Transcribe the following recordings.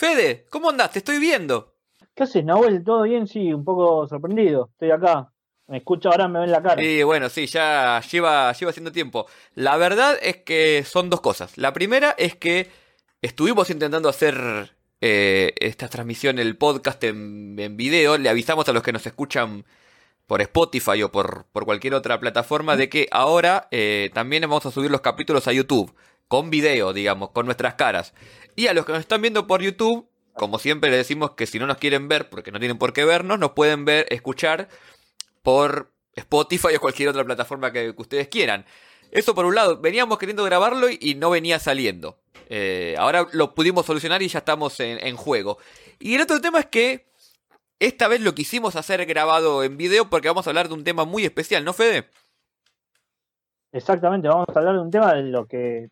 Fede, ¿cómo andás? Te estoy viendo. ¿Qué haces, Nahuel? ¿Todo bien? Sí, un poco sorprendido. Estoy acá. Me escucho ahora, me ven la cara. Sí, bueno, sí, ya lleva, lleva haciendo tiempo. La verdad es que son dos cosas. La primera es que estuvimos intentando hacer eh, esta transmisión, el podcast en, en, video. Le avisamos a los que nos escuchan por Spotify o por, por cualquier otra plataforma de que ahora eh, también vamos a subir los capítulos a YouTube. Con video, digamos, con nuestras caras. Y a los que nos están viendo por YouTube, como siempre le decimos que si no nos quieren ver, porque no tienen por qué vernos, nos pueden ver, escuchar por Spotify o cualquier otra plataforma que, ustedes quieran. Eso por un lado, veníamos queriendo grabarlo y no venía saliendo. Eh, ahora lo pudimos solucionar y ya estamos en, en, juego. Y el otro tema es que esta vez lo quisimos hacer grabado en video porque vamos a hablar de un tema muy especial, ¿no, Fede? Exactamente, vamos a hablar de un tema de lo que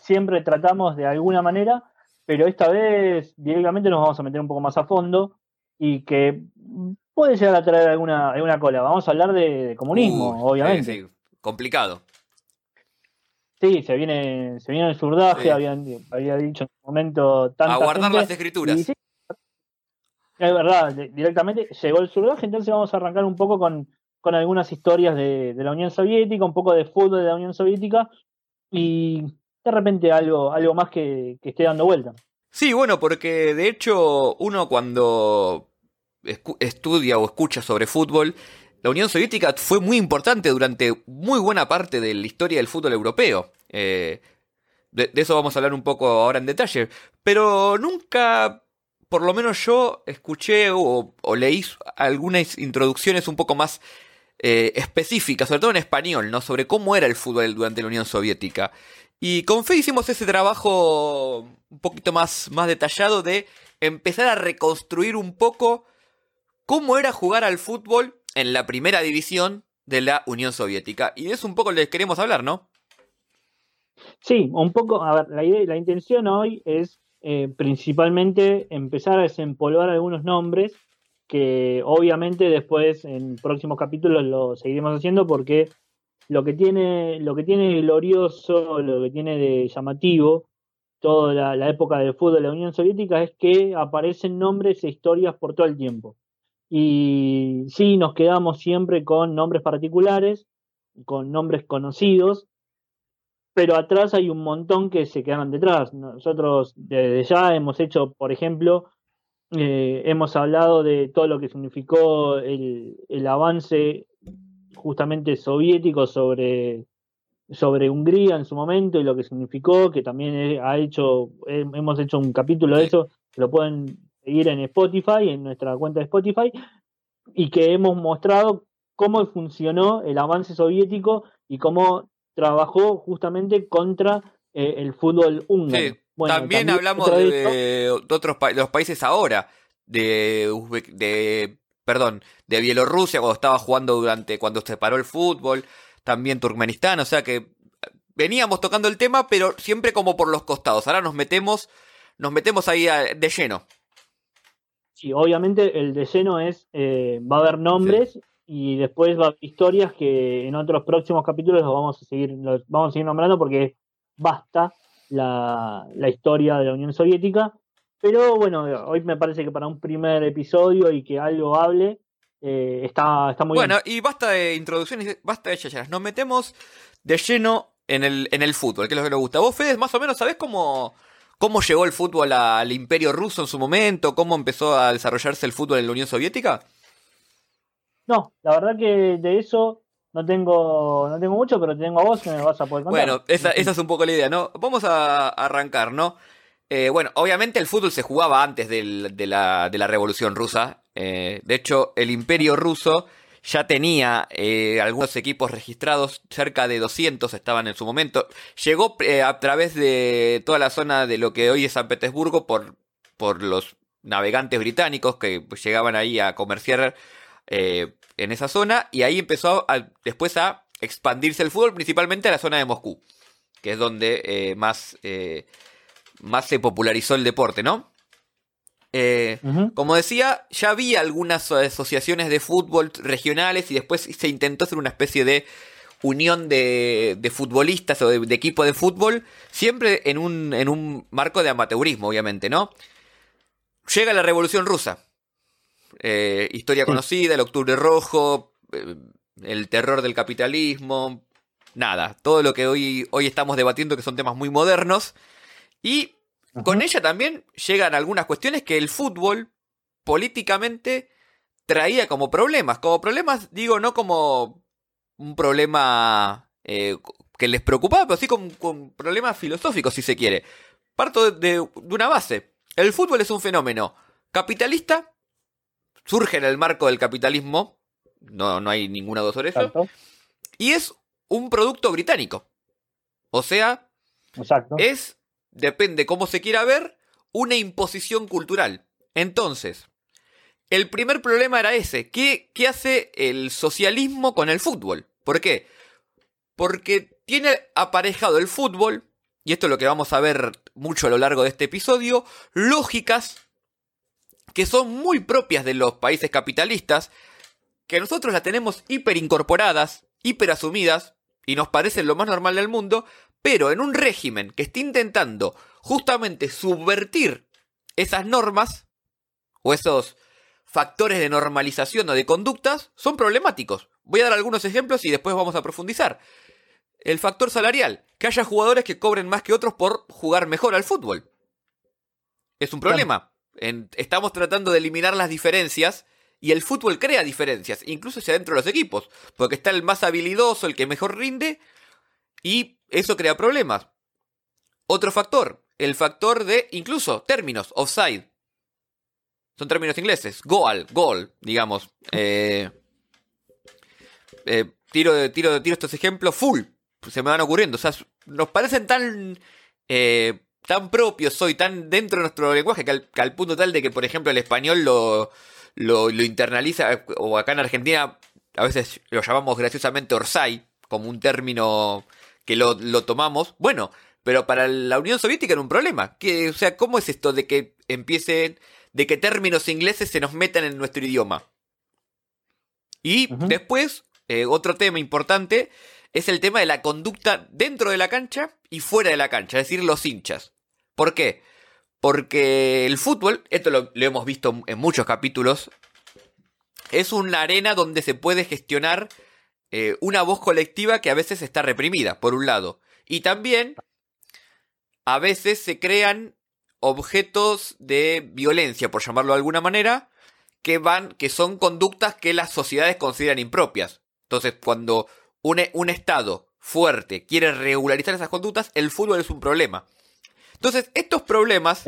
siempre tratamos de alguna manera, pero esta vez directamente nos vamos a meter un poco más a fondo y que puede llegar a traer alguna, alguna cola. Vamos a hablar de, de comunismo, obviamente. Sí, sí, complicado. Sí, se viene, se viene el surdaje, Sí. había dicho en un momento tanta A guardar gente, las escrituras. y sí, es verdad, directamente llegó el surdaje, entonces vamos a arrancar un poco con, con algunas historias de, la Unión Soviética, un poco de fútbol de la Unión Soviética y de repente algo, algo más que, que esté dando vuelta. Sí, bueno, porque de hecho uno cuando estudia o escucha sobre fútbol, la Unión Soviética fue muy importante durante muy buena parte de la historia del fútbol europeo. Eh, de eso vamos a hablar un poco ahora en detalle. Pero nunca, por lo menos yo, escuché o, leí algunas introducciones un poco más eh, específicas, sobre todo en español, ¿no? Sobre cómo era el fútbol durante la Unión Soviética. Y con Fe hicimos ese trabajo un poquito más, más detallado de empezar a reconstruir un poco cómo era jugar al fútbol en la primera división de la Unión Soviética. Y de eso un poco les queremos hablar, ¿no? Sí, un poco, a ver, la idea, la intención hoy es eh, principalmente empezar a desempolvar algunos nombres que obviamente después en próximos capítulos lo seguiremos haciendo porque lo que tiene, lo que tiene glorioso, lo que tiene de llamativo toda la, la época del fútbol de la Unión Soviética es que aparecen nombres e historias por todo el tiempo. Y sí, nos quedamos siempre con nombres particulares, con nombres conocidos, pero atrás hay un montón que se quedaron detrás. Nosotros desde ya hemos hecho, por ejemplo, eh, hemos hablado de todo lo que significó el, el avance justamente soviético sobre, sobre Hungría en su momento y lo que significó, que también ha hecho, he- hemos hecho un capítulo de eso, que lo pueden seguir en Spotify, en nuestra cuenta de Spotify, y que hemos mostrado cómo funcionó el avance soviético y cómo trabajó justamente contra eh, el fútbol húngaro. Sí, Bueno, también, hablamos de, de otros pa- de los países ahora, de, Uzbe- de, perdón, de Bielorrusia cuando estaba jugando durante, cuando se paró el fútbol, también Turkmenistán, o sea que veníamos tocando el tema, pero siempre como por los costados. Ahora nos metemos, nos metemos ahí a- de lleno. Sí, obviamente el de lleno es, eh, va a haber nombres y después va a haber historias que en otros próximos capítulos los vamos a seguir, los vamos a seguir nombrando porque basta la, la historia de la Unión Soviética. Pero bueno, hoy me parece que para un primer episodio y que algo hable, eh, está, está muy Bueno, bien. y basta de introducciones, basta de chacharas. Nos metemos de lleno en el, en el fútbol, que es lo que nos gusta. Vos, Fede, más o menos, ¿sabés cómo, cómo llegó el fútbol al imperio ruso en su momento? ¿Cómo empezó a desarrollarse el fútbol en la Unión Soviética? No, la verdad que de eso no tengo, no tengo mucho, pero te tengo a vos que me vas a poder contar. Bueno, esa, esa es un poco la idea, ¿no? Vamos a arrancar, ¿no? Eh, bueno, obviamente el fútbol se jugaba antes de, la, de la Revolución Rusa. Eh, de hecho, el Imperio Ruso ya tenía eh, algunos equipos registrados, cerca de 200 estaban en su momento. Llegó eh, a través de toda la zona de lo que hoy es San Petersburgo por, por los navegantes británicos que llegaban ahí a comerciar eh, en esa zona y ahí empezó a- después a expandirse el fútbol, principalmente a la zona de Moscú, que es donde eh, más, eh, más se popularizó el deporte, ¿no? Eh, como decía, ya había algunas asociaciones de fútbol regionales y después se intentó hacer una especie de unión de, de futbolistas o de, de equipo de fútbol, siempre en un, en un marco de amateurismo, obviamente, ¿no? llega la Revolución Rusa. Eh, historia conocida, el Octubre Rojo, eh, el terror del capitalismo, nada, todo lo que hoy, hoy estamos debatiendo que son temas muy modernos. Y con ella también llegan algunas cuestiones que el fútbol políticamente traía como problemas. Como problemas, digo, no como un problema eh, que les preocupaba, pero sí con, problemas filosóficos, si se quiere. Parto de, una base. El fútbol es un fenómeno capitalista, surge en el marco del capitalismo, no, no hay ninguna duda sobre eso, y es un producto británico. O sea, es, depende cómo se quiera ver, una imposición cultural. Entonces, el primer problema era ese. ¿Qué, ¿Qué, hace el socialismo con el fútbol? ¿Por qué? Porque tiene aparejado el fútbol, y esto es lo que vamos a ver mucho a lo largo de este episodio, lógicas que son muy propias de los países capitalistas, que nosotros las tenemos hiper incorporadas, hiper asumidas, y nos parecen lo más normal del mundo, pero en un régimen que está intentando justamente subvertir esas normas, o esos factores de normalización o de conductas son problemáticos. Voy a dar algunos ejemplos y después vamos a profundizar. El factor salarial, que haya jugadores que cobren más que otros por jugar mejor al fútbol. Es un problema. Estamos tratando de eliminar las diferencias y el fútbol crea diferencias, incluso hacia dentro de los equipos, porque está el más habilidoso, el que mejor rinde, y eso crea problemas. Otro factor, el factor de incluso términos, offside. Son términos ingleses. Goal, goal, digamos. Eh, eh, tiro, tiro, tiro estos ejemplos full. Se me van ocurriendo. O sea, nos parecen tan. Eh, tan propios hoy, tan dentro de nuestro lenguaje, que al, punto tal de que, por ejemplo, el español lo, lo, internaliza, o acá en Argentina a veces lo llamamos graciosamente Orsay, como un término que lo, lo, tomamos. Bueno, pero para la Unión Soviética era un problema. Que, o sea, ¿cómo es esto de que empiecen de que términos ingleses se nos metan en nuestro idioma. Y después, eh, otro tema importante es el tema de la conducta dentro de la cancha y fuera de la cancha, es decir, los hinchas. ¿Por qué? Porque el fútbol, esto lo, hemos visto en muchos capítulos, es una arena donde se puede gestionar eh, una voz colectiva que a veces está reprimida, por un lado. Y también a veces se crean objetos de violencia, por llamarlo de alguna manera, que van, que son conductas que las sociedades consideran impropias. Entonces, cuando un, un Estado fuerte quiere regularizar esas conductas, el fútbol es un problema. Entonces, estos problemas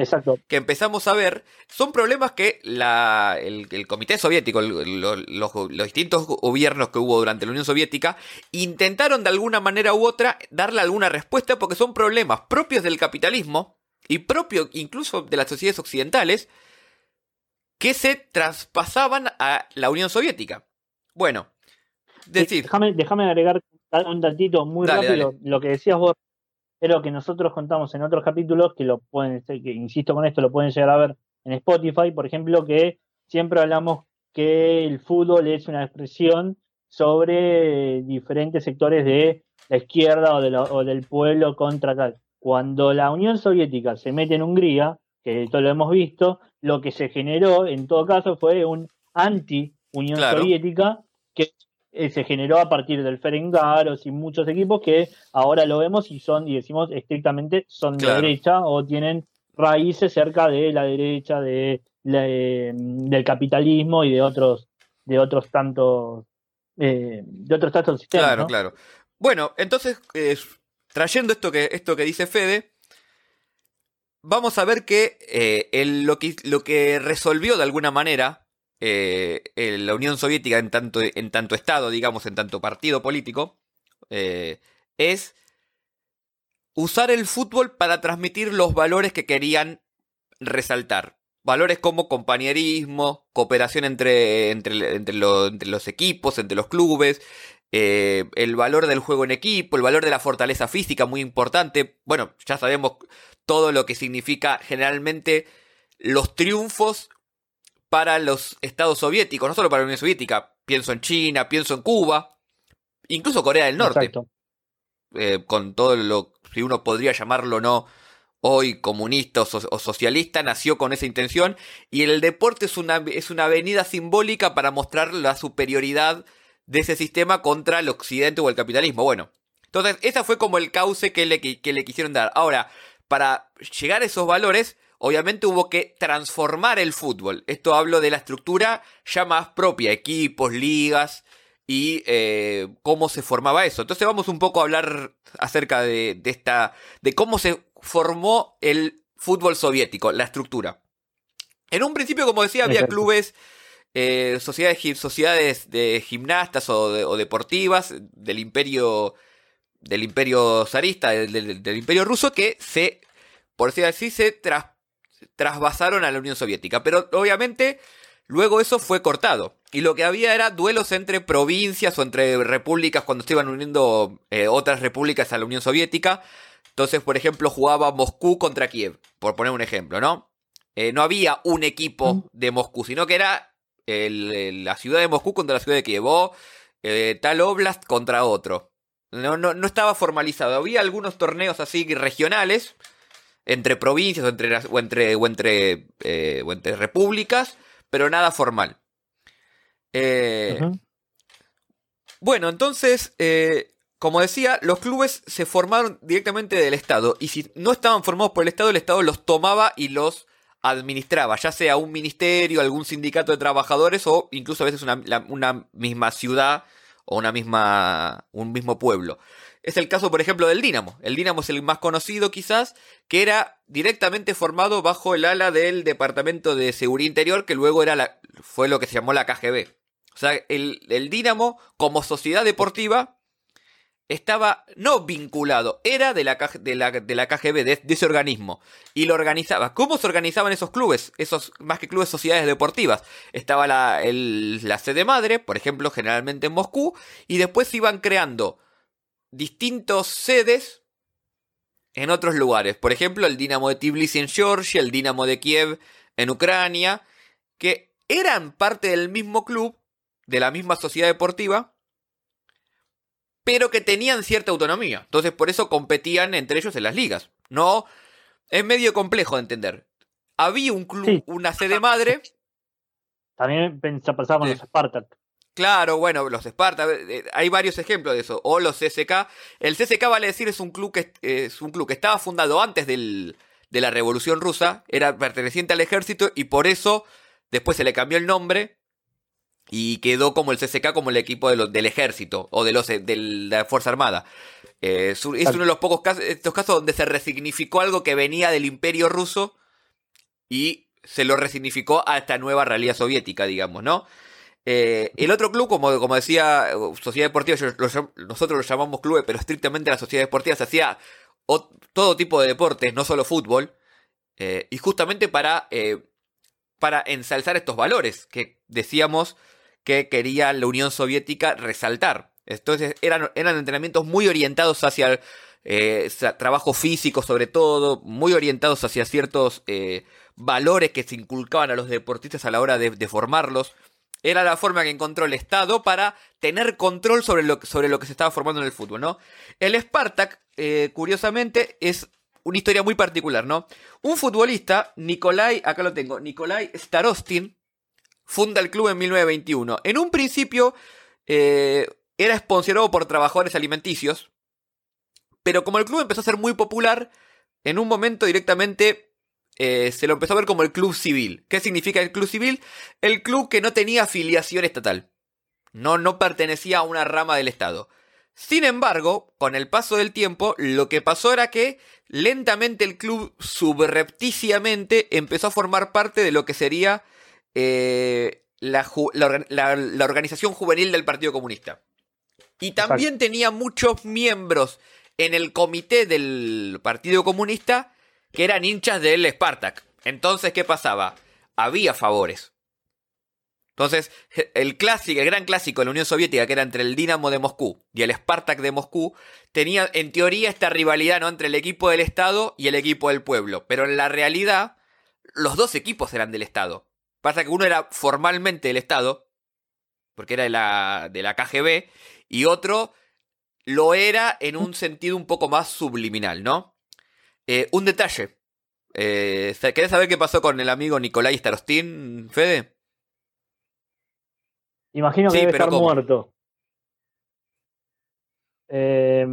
que empezamos a ver son problemas que la, el, Comité Soviético, los, distintos gobiernos que hubo durante la Unión Soviética, intentaron de alguna manera u otra darle alguna respuesta porque son problemas propios del capitalismo, y propio incluso de las sociedades occidentales que se traspasaban a la Unión Soviética. Bueno, decir... Déjame, déjame agregar un tantito muy rápido. Lo que decías vos es lo que nosotros contamos en otros capítulos, que lo pueden, que insisto con esto, lo pueden llegar a ver en Spotify, por ejemplo, que siempre hablamos que el fútbol es una expresión sobre diferentes sectores de la izquierda o, o del pueblo contra tal. Cuando la Unión Soviética se mete en Hungría, que esto lo hemos visto, lo que se generó en todo caso fue un anti-Unión Soviética que eh, se generó a partir del Ferengaros y muchos equipos que ahora lo vemos y son, y decimos estrictamente, son de derecha o tienen raíces cerca de la derecha, de, del capitalismo y de otros, de otros tantos, eh, de otros tantos sistemas. Claro, claro. Bueno, entonces, eh, trayendo esto que, esto que dice Fede, vamos a ver que, eh, lo que lo que resolvió de alguna manera eh, la Unión Soviética en tanto, en tanto Estado, digamos, en tanto partido político, eh, es usar el fútbol para transmitir los valores que querían resaltar. Valores como compañerismo, cooperación entre, entre, los equipos, entre los clubes, eh, el valor del juego en equipo, el valor de la fortaleza física, muy importante. Bueno, ya sabemos todo lo que significa generalmente los triunfos para los estados soviéticos, no solo para la Unión Soviética. Pienso en China, pienso en Cuba, incluso Corea del Norte. Eh, con todo lo, si uno podría llamarlo no, hoy comunista o, socialista, nació con esa intención y el deporte es una, es una avenida simbólica para mostrar la superioridad de ese sistema contra el occidente o el capitalismo. Bueno, entonces ese fue como el cauce que le, que le quisieron dar. Ahora, para llegar a esos valores, obviamente hubo que transformar el fútbol. Esto hablo de la estructura ya más propia, equipos, ligas y eh, cómo se formaba eso. Entonces vamos un poco a hablar acerca de, esta, de cómo se formó el fútbol soviético, la estructura. En un principio, como decía, había clubes, eh, sociedades, sociedades de gimnastas o, deportivas del imperio del imperio zarista, del, imperio ruso, que se, por decir así, se trasvasaron a la Unión Soviética. Pero obviamente luego eso fue cortado. Y lo que había era duelos entre provincias o entre repúblicas cuando se iban uniendo eh, otras repúblicas a la Unión Soviética. Entonces, por ejemplo, jugaba Moscú contra Kiev, por poner un ejemplo, ¿no? Eh, no había un equipo de Moscú, sino que era la ciudad de Moscú contra la ciudad de Kiev, o eh, tal oblast contra otro. No, no, no, estaba formalizado. Había algunos torneos así regionales, entre provincias o entre, o entre, o entre, o entre repúblicas, pero nada formal. Eh, bueno, entonces, eh, como decía, los clubes se formaron directamente del Estado. Y si no estaban formados por el Estado, el Estado los tomaba y los administraba, ya sea un ministerio, algún sindicato de trabajadores o incluso a veces una, una misma ciudad o una misma, un mismo pueblo. Es el caso, por ejemplo, del Dinamo. El Dinamo es el más conocido quizás, que era directamente formado bajo el ala del Departamento de Seguridad Interior, que luego era fue lo que se llamó la KGB. O sea, el, el Dinamo, como sociedad deportiva, estaba no vinculado, era de la, de la, de la KGB, de, ese organismo, y lo organizaba. ¿Cómo se organizaban esos clubes? Esos, más que clubes, sociedades deportivas. Estaba la, la sede madre, por ejemplo, generalmente en Moscú, y después se iban creando distintos sedes en otros lugares. Por ejemplo, el Dinamo de Tbilisi en Georgia, el Dinamo de Kiev en Ucrania, que eran parte del mismo club, de la misma sociedad deportiva, pero que tenían cierta autonomía. Entonces por eso competían entre ellos en las ligas. No, es medio complejo de entender. Había un club, una sede madre. También pasaba con los Spartak. Claro, bueno, los Spartak, eh, hay varios ejemplos de eso. O los CSK. El CSK vale decir es un club que es un club que estaba fundado antes del, de la Revolución Rusa, era perteneciente al ejército y por eso después se le cambió el nombre y quedó como el CSK como el equipo de del ejército o de, los, de la Fuerza Armada. Eh, es, uno de los pocos casos, estos casos donde se resignificó algo que venía del imperio ruso y se lo resignificó a esta nueva realidad soviética, digamos, ¿no? Eh, el otro club, como, como decía, Sociedad Deportiva, nosotros lo llamamos club, pero estrictamente la Sociedad Deportiva se hacía todo tipo de deportes, no solo fútbol, eh, y justamente para, para ensalzar estos valores que decíamos que quería la Unión Soviética resaltar. Entonces eran, eran entrenamientos muy orientados hacia el eh, trabajo físico sobre todo, muy orientados hacia ciertos eh, valores que se inculcaban a los deportistas a la hora de, formarlos. Era la forma que encontró el Estado para tener control sobre lo, sobre lo que se estaba formando en el fútbol, ¿no? El Spartak, eh, curiosamente, es una historia muy particular, ¿no? Un futbolista, Nikolai, acá lo tengo, Nikolai Starostin, funda el club en 1921. En un principio eh, era sponsorado por trabajadores alimenticios, pero como el club empezó a ser muy popular, en un momento directamente eh, se lo empezó a ver como el club civil. ¿Qué significa el club civil? El club que no tenía afiliación estatal. No, no pertenecía a una rama del Estado. Sin embargo, con el paso del tiempo, lo que pasó era que lentamente el club subrepticiamente empezó a formar parte de lo que sería eh, la, organización juvenil del Partido Comunista. Y también tenía muchos miembros en el comité del Partido Comunista que eran hinchas del Spartak. Entonces, ¿qué pasaba? Había favores. Entonces, el clásico, el gran clásico de la Unión Soviética, que era entre el Dinamo de Moscú y el Spartak de Moscú, tenía en teoría esta rivalidad ¿no? entre el equipo del Estado y el equipo del pueblo. Pero en la realidad, los dos equipos eran del Estado. Pasa que uno era formalmente del Estado, porque era de la, de la KGB, y otro lo era en un sentido un poco más subliminal, ¿no? Eh, un detalle. Eh, ¿Querés saber qué pasó con el amigo Nicolai Starostin, Fede? Imagino que debe estar muerto. Eh,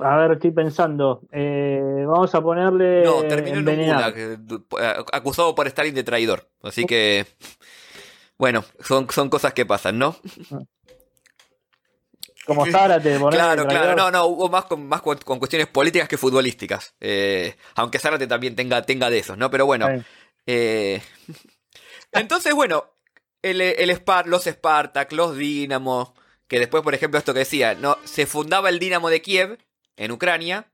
a ver, estoy pensando. Eh, vamos a ponerle. No, terminó en un acusado por Stalin de traidor. Así que. Bueno, son, son cosas que pasan, ¿no? Como Zárate, Claro, claro, no, no, hubo más con, más con, cuestiones políticas que futbolísticas. Eh, aunque Zárate también tenga, tenga de esos, ¿no? Pero bueno. Eh, entonces, bueno, el, el los Spartak, los Dinamo, que después, por ejemplo, esto que decía, no, se fundaba el Dinamo de Kiev, en Ucrania,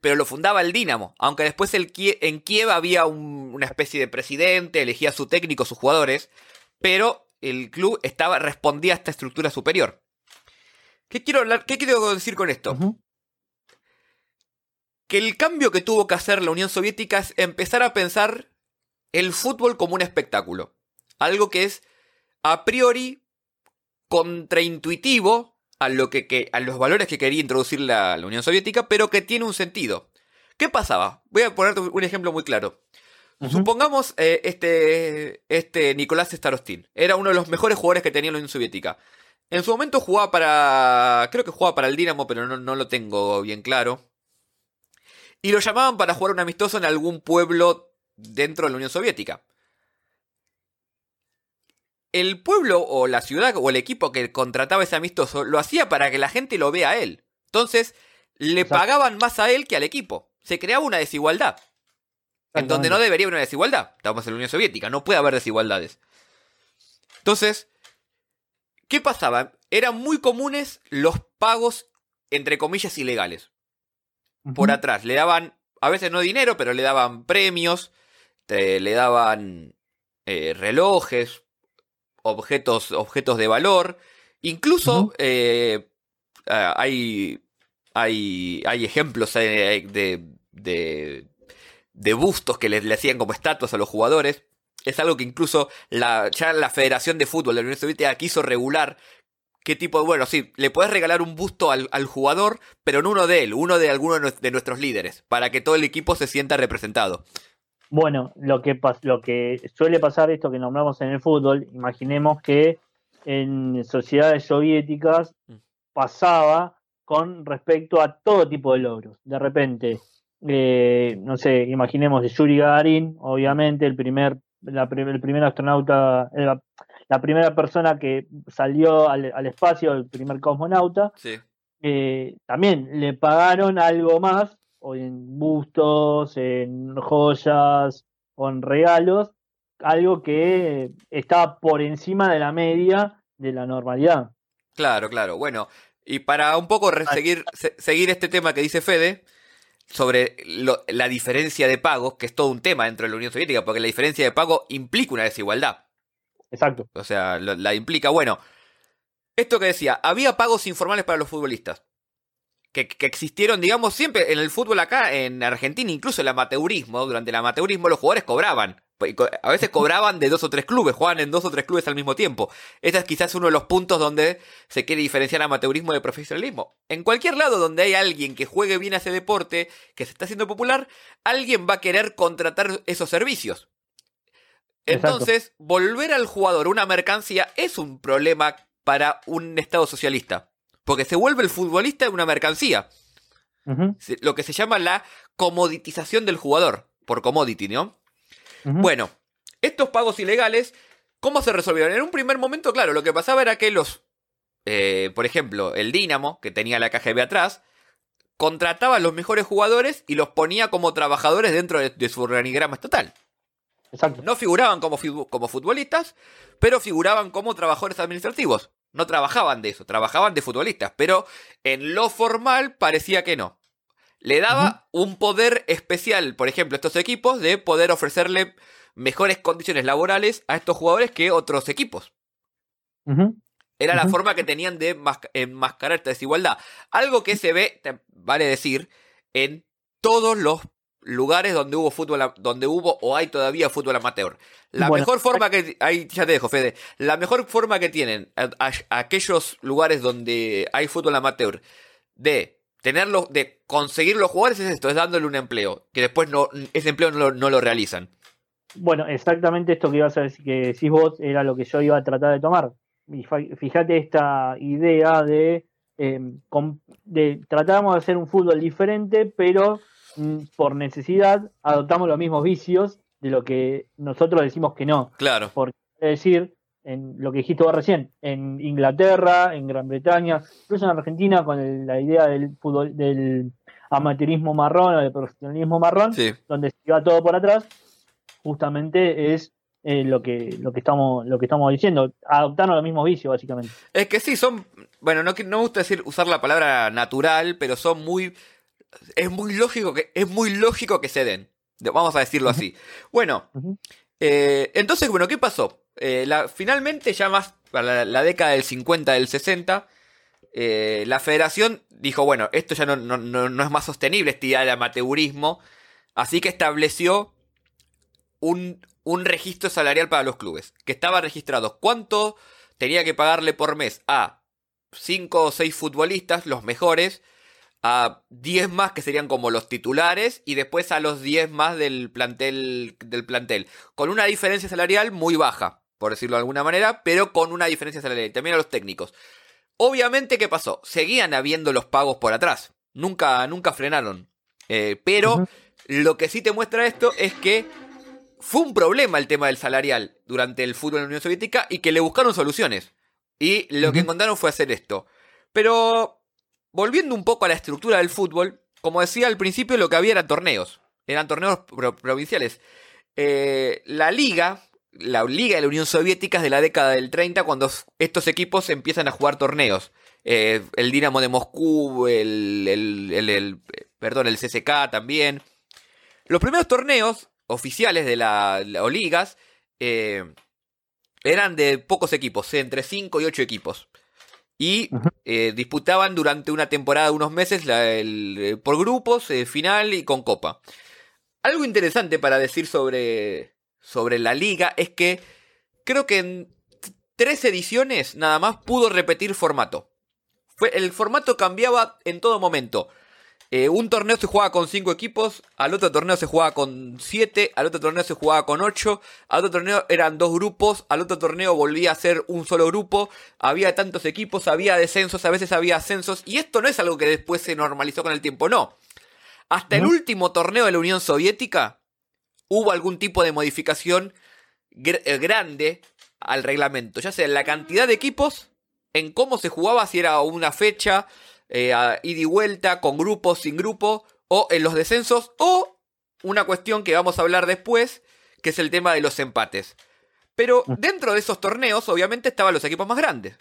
pero lo fundaba el Dinamo, aunque después el en Kiev había una especie de presidente, elegía su técnico, sus jugadores, pero el club estaba, respondía a esta estructura superior. ¿Qué quiero, hablar, qué quiero decir con esto? Que el cambio que tuvo que hacer la Unión Soviética es empezar a pensar el fútbol como un espectáculo. Algo que es a priori contraintuitivo a, lo que, a los valores que quería introducir la, Unión Soviética, pero que tiene un sentido. ¿Qué pasaba? Voy a poner un ejemplo muy claro. Supongamos eh, este, este Nicolás Starostin. Era uno de los mejores jugadores que tenía la Unión Soviética. En su momento jugaba para. Creo que jugaba para el Dinamo, pero no, no lo tengo bien claro. Y lo llamaban para jugar un amistoso en algún pueblo dentro de la Unión Soviética el pueblo o la ciudad o el equipo que contrataba ese amistoso lo hacía para que la gente lo vea a él. Entonces, le pagaban más a él que al equipo. Se creaba una desigualdad. En donde no debería haber una desigualdad. Estamos en la Unión Soviética, no puede haber desigualdades. Entonces, ¿qué pasaba? Eran muy comunes los pagos, entre comillas, ilegales. Por atrás. Le daban, a veces no dinero, pero le daban premios, le daban eh, relojes, objetos, objetos de valor. Incluso eh, hay, hay, hay ejemplos eh, de, de, de bustos que le, hacían como estatuas a los jugadores. Es algo que incluso la, ya la Federación de Fútbol de la Unión Soviética quiso regular qué tipo de... Bueno, sí, le puedes regalar un busto al, al, jugador, pero no uno de él, uno de alguno de nuestros líderes, para que todo el equipo se sienta representado. Bueno, lo que, lo que suele pasar, esto que nombramos en el fútbol, imaginemos que en sociedades soviéticas mm. pasaba con respecto a todo tipo de logros. De repente, eh, no sé, imaginemos de Yuri Gagarin, obviamente, el primer, la, el primer astronauta, la, la, primera persona que salió al, al espacio, el primer cosmonauta. Eh, también le pagaron algo más o en bustos, en joyas o en regalos, algo que está por encima de la media de la normalidad. Claro, claro. Bueno, y para un poco seguir, seguir este tema que dice Fede, sobre la diferencia de pagos, que es todo un tema dentro de la Unión Soviética, porque la diferencia de pago implica una desigualdad. Exacto. O sea, la implica, bueno, esto que decía, había pagos informales para los futbolistas que, existieron, digamos, siempre en el fútbol acá, en Argentina, incluso el amateurismo, durante el amateurismo los jugadores cobraban. A veces cobraban de dos o tres clubes, jugaban en dos o tres clubes al mismo tiempo. Este es quizás uno de los puntos donde se quiere diferenciar amateurismo de profesionalismo. En cualquier lado donde hay alguien que juegue bien a ese deporte, que se está haciendo popular, alguien va a querer contratar esos servicios. Entonces, volver al jugador una mercancía es un problema para un Estado socialista. Porque se vuelve el futbolista una mercancía. Lo que se llama la comoditización del jugador. Por commodity, ¿no? Bueno, estos pagos ilegales, ¿cómo se resolvieron? En un primer momento, claro, lo que pasaba era que los. Eh, por ejemplo, el Dinamo, que tenía la KGB atrás, contrataba a los mejores jugadores y los ponía como trabajadores dentro de, su organigrama estatal. Exacto. No figuraban como, como futbolistas, pero figuraban como trabajadores administrativos no trabajaban de eso, trabajaban de futbolistas, pero en lo formal parecía que no. Le daba un poder especial, por ejemplo, a estos equipos, de poder ofrecerle mejores condiciones laborales a estos jugadores que otros equipos. Era la forma que tenían de enmascarar esta desigualdad. Algo que se ve, vale decir, en todos los lugares donde hubo fútbol, donde hubo o hay todavía fútbol amateur. La mejor forma que, ahí ya te dejo, Fede, la mejor forma que tienen aquellos lugares donde hay fútbol amateur de tenerlo, de conseguir los jugadores es esto, es dándole un empleo, que después no, ese empleo no lo, no lo realizan. Bueno, exactamente esto que ibas a decir, que decís vos era lo que yo iba a tratar de tomar. Y fíjate esta idea de, eh, de tratamos de hacer un fútbol diferente, pero mm, por necesidad adoptamos los mismos vicios de lo que nosotros decimos que no. Claro. Porque, es decir, en lo que dijiste vos recién, en Inglaterra, en Gran Bretaña, incluso en Argentina, con la idea del fútbol, del amateurismo marrón o del profesionalismo marrón, donde se iba todo por atrás, justamente es eh, lo que lo que estamos lo que estamos diciendo adoptando los mismos vicios básicamente. Es que sí son bueno no no me gusta decir usar la palabra natural pero son muy es muy lógico que es muy lógico que se den vamos a decirlo así. Bueno eh, entonces bueno qué pasó eh, finalmente ya más para la, década del 50 del 60 la federación dijo bueno esto ya no, no, no, es más sostenible este idea del amateurismo así que estableció un, un registro salarial para los clubes, que estaba registrado. Cuánto tenía que pagarle por mes a 5 o 6 futbolistas, los mejores, a 10 más que serían como los titulares y después a los 10 más del plantel, del plantel, con una diferencia salarial muy baja, por decirlo de alguna manera, pero con una diferencia salarial, también a los técnicos. Obviamente, ¿qué pasó? Seguían habiendo los pagos por atrás, nunca, nunca frenaron, eh, pero lo que sí te muestra esto es que fue un problema el tema del salarial durante el fútbol en la Unión Soviética y que le buscaron soluciones. Y lo que encontraron fue hacer esto. Pero, volviendo un poco a la estructura del fútbol, como decía al principio, lo que había eran torneos. Eran torneos provinciales. Eh, la liga, la liga de la Unión Soviética es de la década del 30, cuando estos equipos empiezan a jugar torneos. Eh, el Dinamo de Moscú, el, el, perdón, el CSK también. Los primeros torneos oficiales de la, o ligas eh, eran de pocos equipos, entre 5 y 8 equipos. Y eh, disputaban durante una temporada de unos meses eh, por grupos, final y con copa. Algo interesante para decir sobre, sobre la liga es que creo que en tres ediciones nada más pudo repetir formato. Fue, el formato cambiaba en todo momento. Eh, un torneo se jugaba con 5 equipos, al otro torneo se jugaba con 7, al otro torneo se jugaba con 8, al otro torneo eran dos grupos, al otro torneo volvía a ser un solo grupo, había tantos equipos, había descensos, a veces había ascensos, y esto no es algo que después se normalizó con el tiempo, no. Hasta el último torneo de la Unión Soviética hubo algún tipo de modificación eh, grande al reglamento, ya sea en la cantidad de equipos, en cómo se jugaba, si era una fecha, eh, ida y vuelta, con grupos, sin grupo, o en los descensos, o una cuestión que vamos a hablar después, que es el tema de los empates. Pero dentro de esos torneos, obviamente, estaban los equipos más grandes.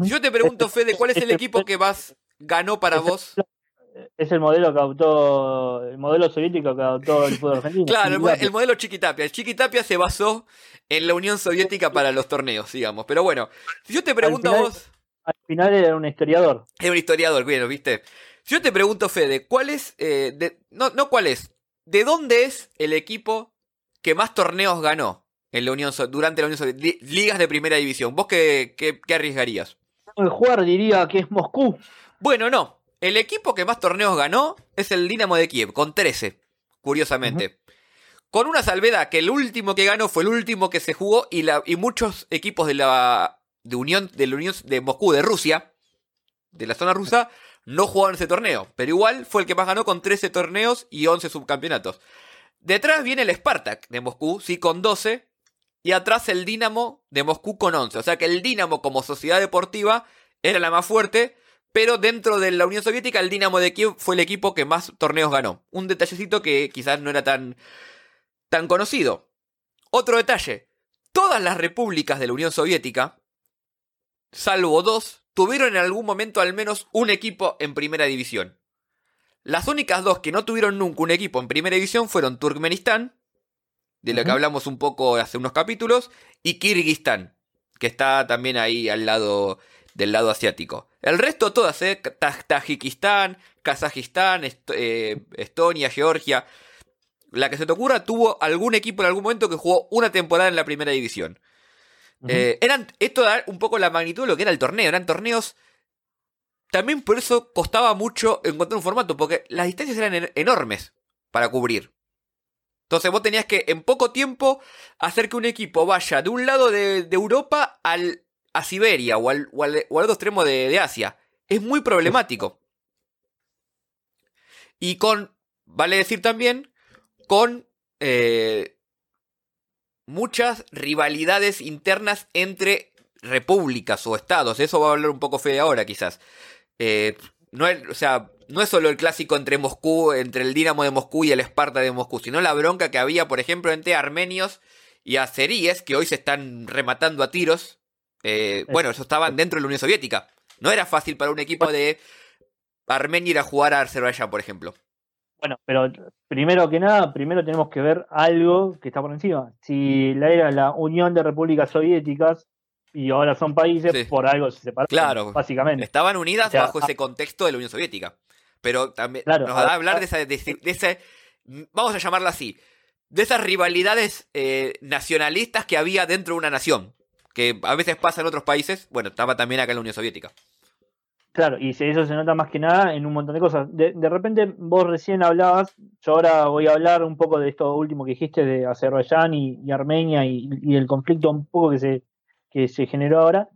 Yo te pregunto, Fede, ¿cuál es el equipo que más ganó para vos? Es el modelo que adoptó, el modelo soviético que adoptó el fútbol argentino. Claro, el, modelo Chiquitapia. El Chiquitapia se basó en la Unión Soviética para los torneos, digamos. Pero bueno, si yo te pregunto a vos al final era un historiador. Era un historiador, bien, ¿viste? Yo te pregunto, Fede, ¿cuál es, eh, de, no, no cuál es, ¿de dónde es el equipo que más torneos ganó en la Unión durante la Unión Soviética? Ligas de primera división. ¿Vos qué, qué, qué arriesgarías? El jugar diría que es Moscú. Bueno, no. El equipo que más torneos ganó es el Dinamo de Kiev, con 13, curiosamente. Con una salvedad, que el último que ganó fue el último que se jugó y, la, y muchos equipos de la de Unión, de la Unión de Moscú, de Rusia, de la zona rusa, no jugaron ese torneo. Pero igual fue el que más ganó con 13 torneos y 11 subcampeonatos. Detrás viene el Spartak de Moscú, sí, con 12. Y atrás el Dinamo de Moscú con 11. O sea que el Dinamo como sociedad deportiva era la más fuerte. Pero dentro de la Unión Soviética, el Dinamo de Kiev fue el equipo que más torneos ganó. Un detallecito que quizás no era tan, tan conocido. Otro detalle. Todas las repúblicas de la Unión Soviética salvo dos, tuvieron en algún momento al menos un equipo en primera división. Las únicas dos que no tuvieron nunca un equipo en primera división fueron Turkmenistán, de lo que hablamos un poco hace unos capítulos, y Kirguistán, que está también ahí al lado del lado asiático. El resto todas, ¿eh? Tajikistán, Kazajistán, eh, Estonia, Georgia. La que se te ocurra tuvo algún equipo en algún momento que jugó una temporada en la primera división. Eh, eran, esto da un poco la magnitud de lo que era el torneo. Eran torneos también por eso costaba mucho encontrar un formato, porque las distancias eran enormes para cubrir. Entonces vos tenías que en poco tiempo hacer que un equipo vaya de un lado de, Europa al, a Siberia o al, o al, otro extremo de, Asia. Es muy problemático. Y con, vale decir también, con eh, muchas rivalidades internas entre repúblicas o estados. Eso va a hablar un poco Fede ahora, quizás. Eh, no es, o sea, no es solo el clásico entre Moscú, entre el Dinamo de Moscú y el Esparta de Moscú, sino la bronca que había, por ejemplo, entre armenios y azeríes, que hoy se están rematando a tiros. Eh, bueno, eso estaban dentro de la Unión Soviética. No era fácil para un equipo de Armenia ir a jugar a Azerbaiyán, por ejemplo. Bueno, pero primero que nada, primero tenemos que ver algo que está por encima. Si la era la Unión de Repúblicas Soviéticas y ahora son países, por algo se separaron. Claro, básicamente. Estaban unidas bajo ese contexto de la Unión Soviética. Pero también nos va a hablar de esa, de, ese, vamos a llamarla así, de esas rivalidades eh, nacionalistas que había dentro de una nación, que a veces pasa en otros países, bueno, estaba también acá en la Unión Soviética. Claro, y eso se nota más que nada en un montón de cosas. De, repente vos recién hablabas, yo ahora voy a hablar un poco de esto último que dijiste de Azerbaiyán y, Armenia y, el conflicto un poco que se, que se generó ahora.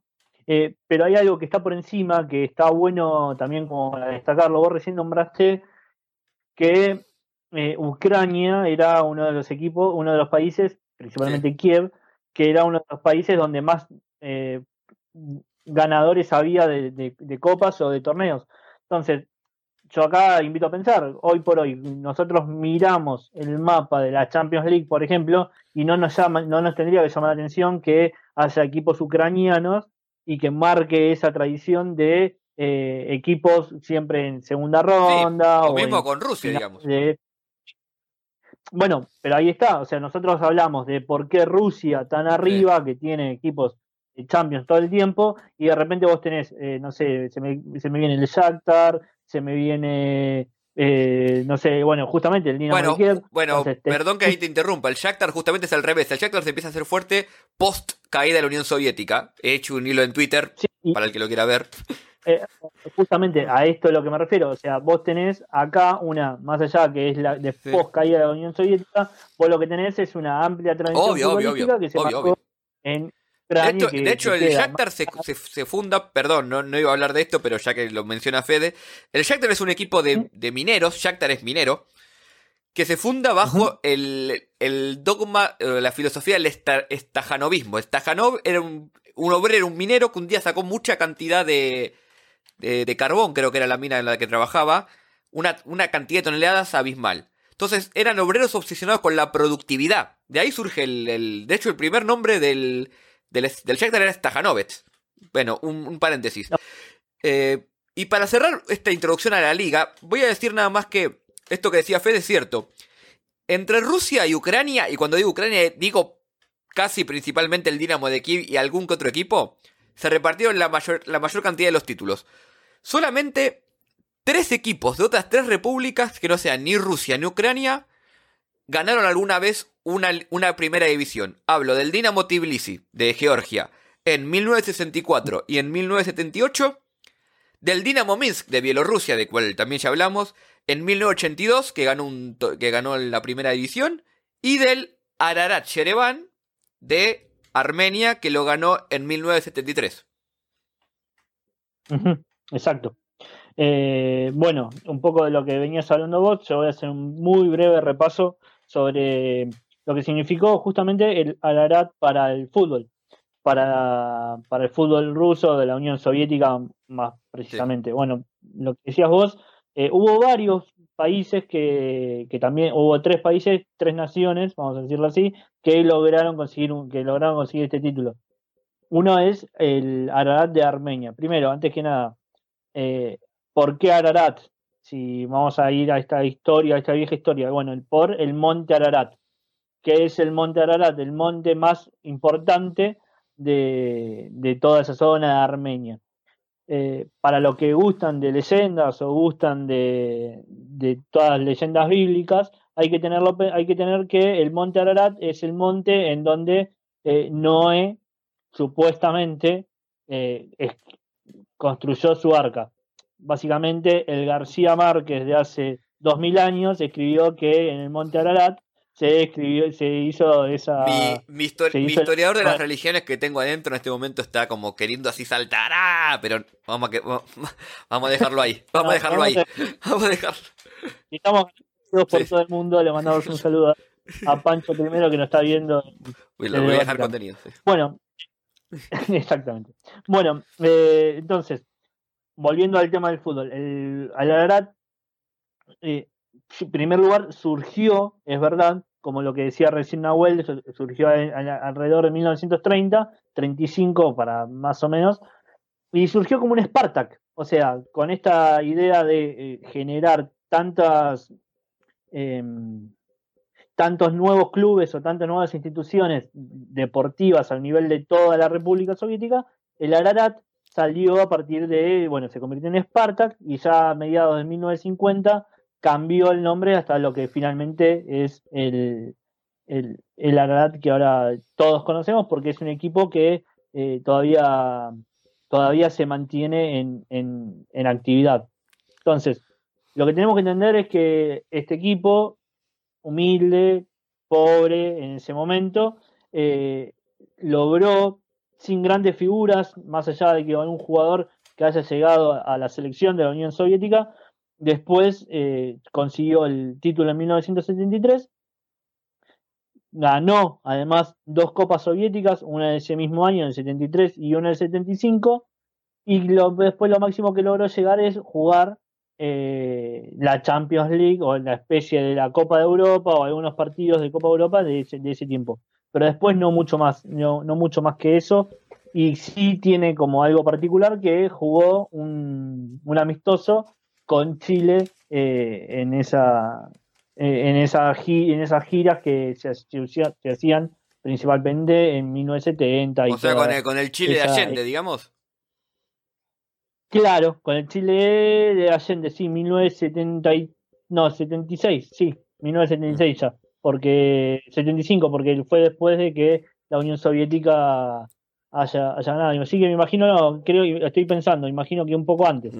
Eh, pero hay algo que está por encima, que está bueno también como para destacarlo. Vos recién nombraste que eh, Ucrania era uno de los equipos, uno de los países, principalmente Kiev, que era uno de los países donde más eh, ganadores había de, copas o de torneos. Entonces, yo acá invito a pensar, hoy por hoy, nosotros miramos el mapa de la Champions League, por ejemplo, y no nos llama, no nos tendría que llamar la atención que haya equipos ucranianos y que marque esa tradición de eh, equipos siempre en segunda ronda. o mismo con Rusia, digamos. Bueno, pero ahí está, o sea, nosotros hablamos de por qué Rusia tan arriba, que tiene equipos Champions todo el tiempo, y de repente vos tenés, eh, no sé, se me, se me viene el Shakhtar, se me viene eh, no sé, bueno, justamente el Dinamo bueno, Bueno, perdón que ahí te interrumpa. El Shakhtar justamente es al revés. El Shakhtar se empieza a hacer fuerte post caída de la Unión Soviética. He hecho un hilo en Twitter para el que lo quiera ver. Eh, justamente a esto es lo que me refiero. O sea, vos tenés acá una, más allá que es la de post caída de la Unión Soviética, vos lo que tenés es una amplia tradición obvio, que se obvio, en de hecho, el Shakhtar se, funda, perdón, no, iba a hablar de esto, pero ya que lo menciona Fede, el Shakhtar es un equipo de, mineros, Shakhtar es minero, que se funda bajo el, dogma, eh, la filosofía del estajanovismo. Stajanov era un, obrero, un minero que un día sacó mucha cantidad de, de, carbón, creo que era la mina en la que trabajaba, una, una cantidad de toneladas abismal. Entonces eran obreros obsesionados con la productividad. De ahí surge el de hecho, el primer nombre del, del, del Shakhtar era Stajanovets. Bueno, un, paréntesis. Eh, y para cerrar esta introducción a la liga, voy a decir nada más que esto que decía Fede es cierto. Entre Rusia y Ucrania, y cuando digo Ucrania digo casi principalmente el Dinamo de Kiev y algún que otro equipo, se repartieron la mayor, la mayor cantidad de los títulos. Solamente tres equipos de otras tres repúblicas, que no sean ni Rusia ni Ucrania, ganaron alguna vez una, primera división. Hablo del Dinamo Tbilisi de Georgia en 1964 y en 1978, del Dinamo Minsk de Bielorrusia, de cual también ya hablamos, en 1982, que ganó, un, que ganó la primera división, y del Ararat Yerevan de Armenia, que lo ganó en 1973. Exacto. Eh, bueno, un poco de lo que venías hablando vos, yo voy a hacer un muy breve repaso sobre lo que significó justamente el Ararat para el fútbol, para, para el fútbol ruso de la Unión Soviética más precisamente. Bueno, lo que decías vos, eh, hubo varios países que, que, también, hubo tres países, tres naciones, vamos a decirlo así, que lograron conseguir, un, que lograron conseguir este título. Uno es el Ararat de Armenia. Primero, antes que nada, eh, ¿por qué Ararat? Si vamos a ir a esta historia, a esta vieja historia, bueno, el por el monte Ararat que es el Monte Ararat, el monte más importante de, toda esa zona de Armenia. Eh, para los que gustan de leyendas o gustan de, todas las leyendas bíblicas, hay que, tenerlo, hay que tener que el monte Ararat es el monte en donde eh, Noé supuestamente eh, construyó su arca. básicamente el García Márquez de hace 2000 años escribió que en el Monte Ararat se escribió, se hizo esa. Mi, historiador de las religiones que tengo adentro en este momento está como queriendo así saltar, ¡ah! pero vamos a, que, vamos a dejarlo ahí, vamos a dejarlo ahí, vamos a dejarlo. Estamos por todo el mundo, le mandamos un saludo a Pancho primero que nos está viendo. le voy a dejar contenido. Bueno, exactamente. Bueno, eh, entonces, volviendo al tema del fútbol, el Ararat eh, en primer lugar, surgió, es verdad, como lo que decía recién Nahuel, surgió alrededor de 1930, 35 para más o menos, y surgió como un Spartak, o sea, con esta idea de eh, generar tantas, em, tantos nuevos clubes o tantas nuevas instituciones deportivas al nivel de toda la República Soviética, el Ararat salió a partir de, bueno, se convirtió en Spartak y ya a mediados de 1950 cambió el nombre hasta lo que finalmente es el, el, Ararat que ahora todos conocemos porque es un equipo que eh, todavía, todavía se mantiene en, en, actividad. Entonces, lo que tenemos que entender es que este equipo, humilde, pobre en ese momento, eh, logró sin grandes figuras, más allá de que un jugador que haya llegado a la selección de la Unión Soviética, Después eh, consiguió el título en 1973. Ganó además dos copas soviéticas, una de ese mismo año, en el 73 y una en el 75. Y después lo máximo que logró llegar es jugar eh, la Champions League o la especie de la Copa de Europa o algunos partidos de Copa de Europa de ese, tiempo. Pero después no mucho más, no, mucho más que eso. Y sí tiene como algo particular que jugó un, un amistoso con Chile eh, en esa eh, en, esa, en esas giras que se, hacían principalmente en 1970. o sea, con el, con el Chile de Allende, digamos. Claro, con el Chile de Allende, sí, 1970, no, 76, sí, 1976 ya, porque 75, porque fue después de que la Unión Soviética haya, haya ganado. Así que me imagino, no, creo, estoy pensando, imagino que un poco antes.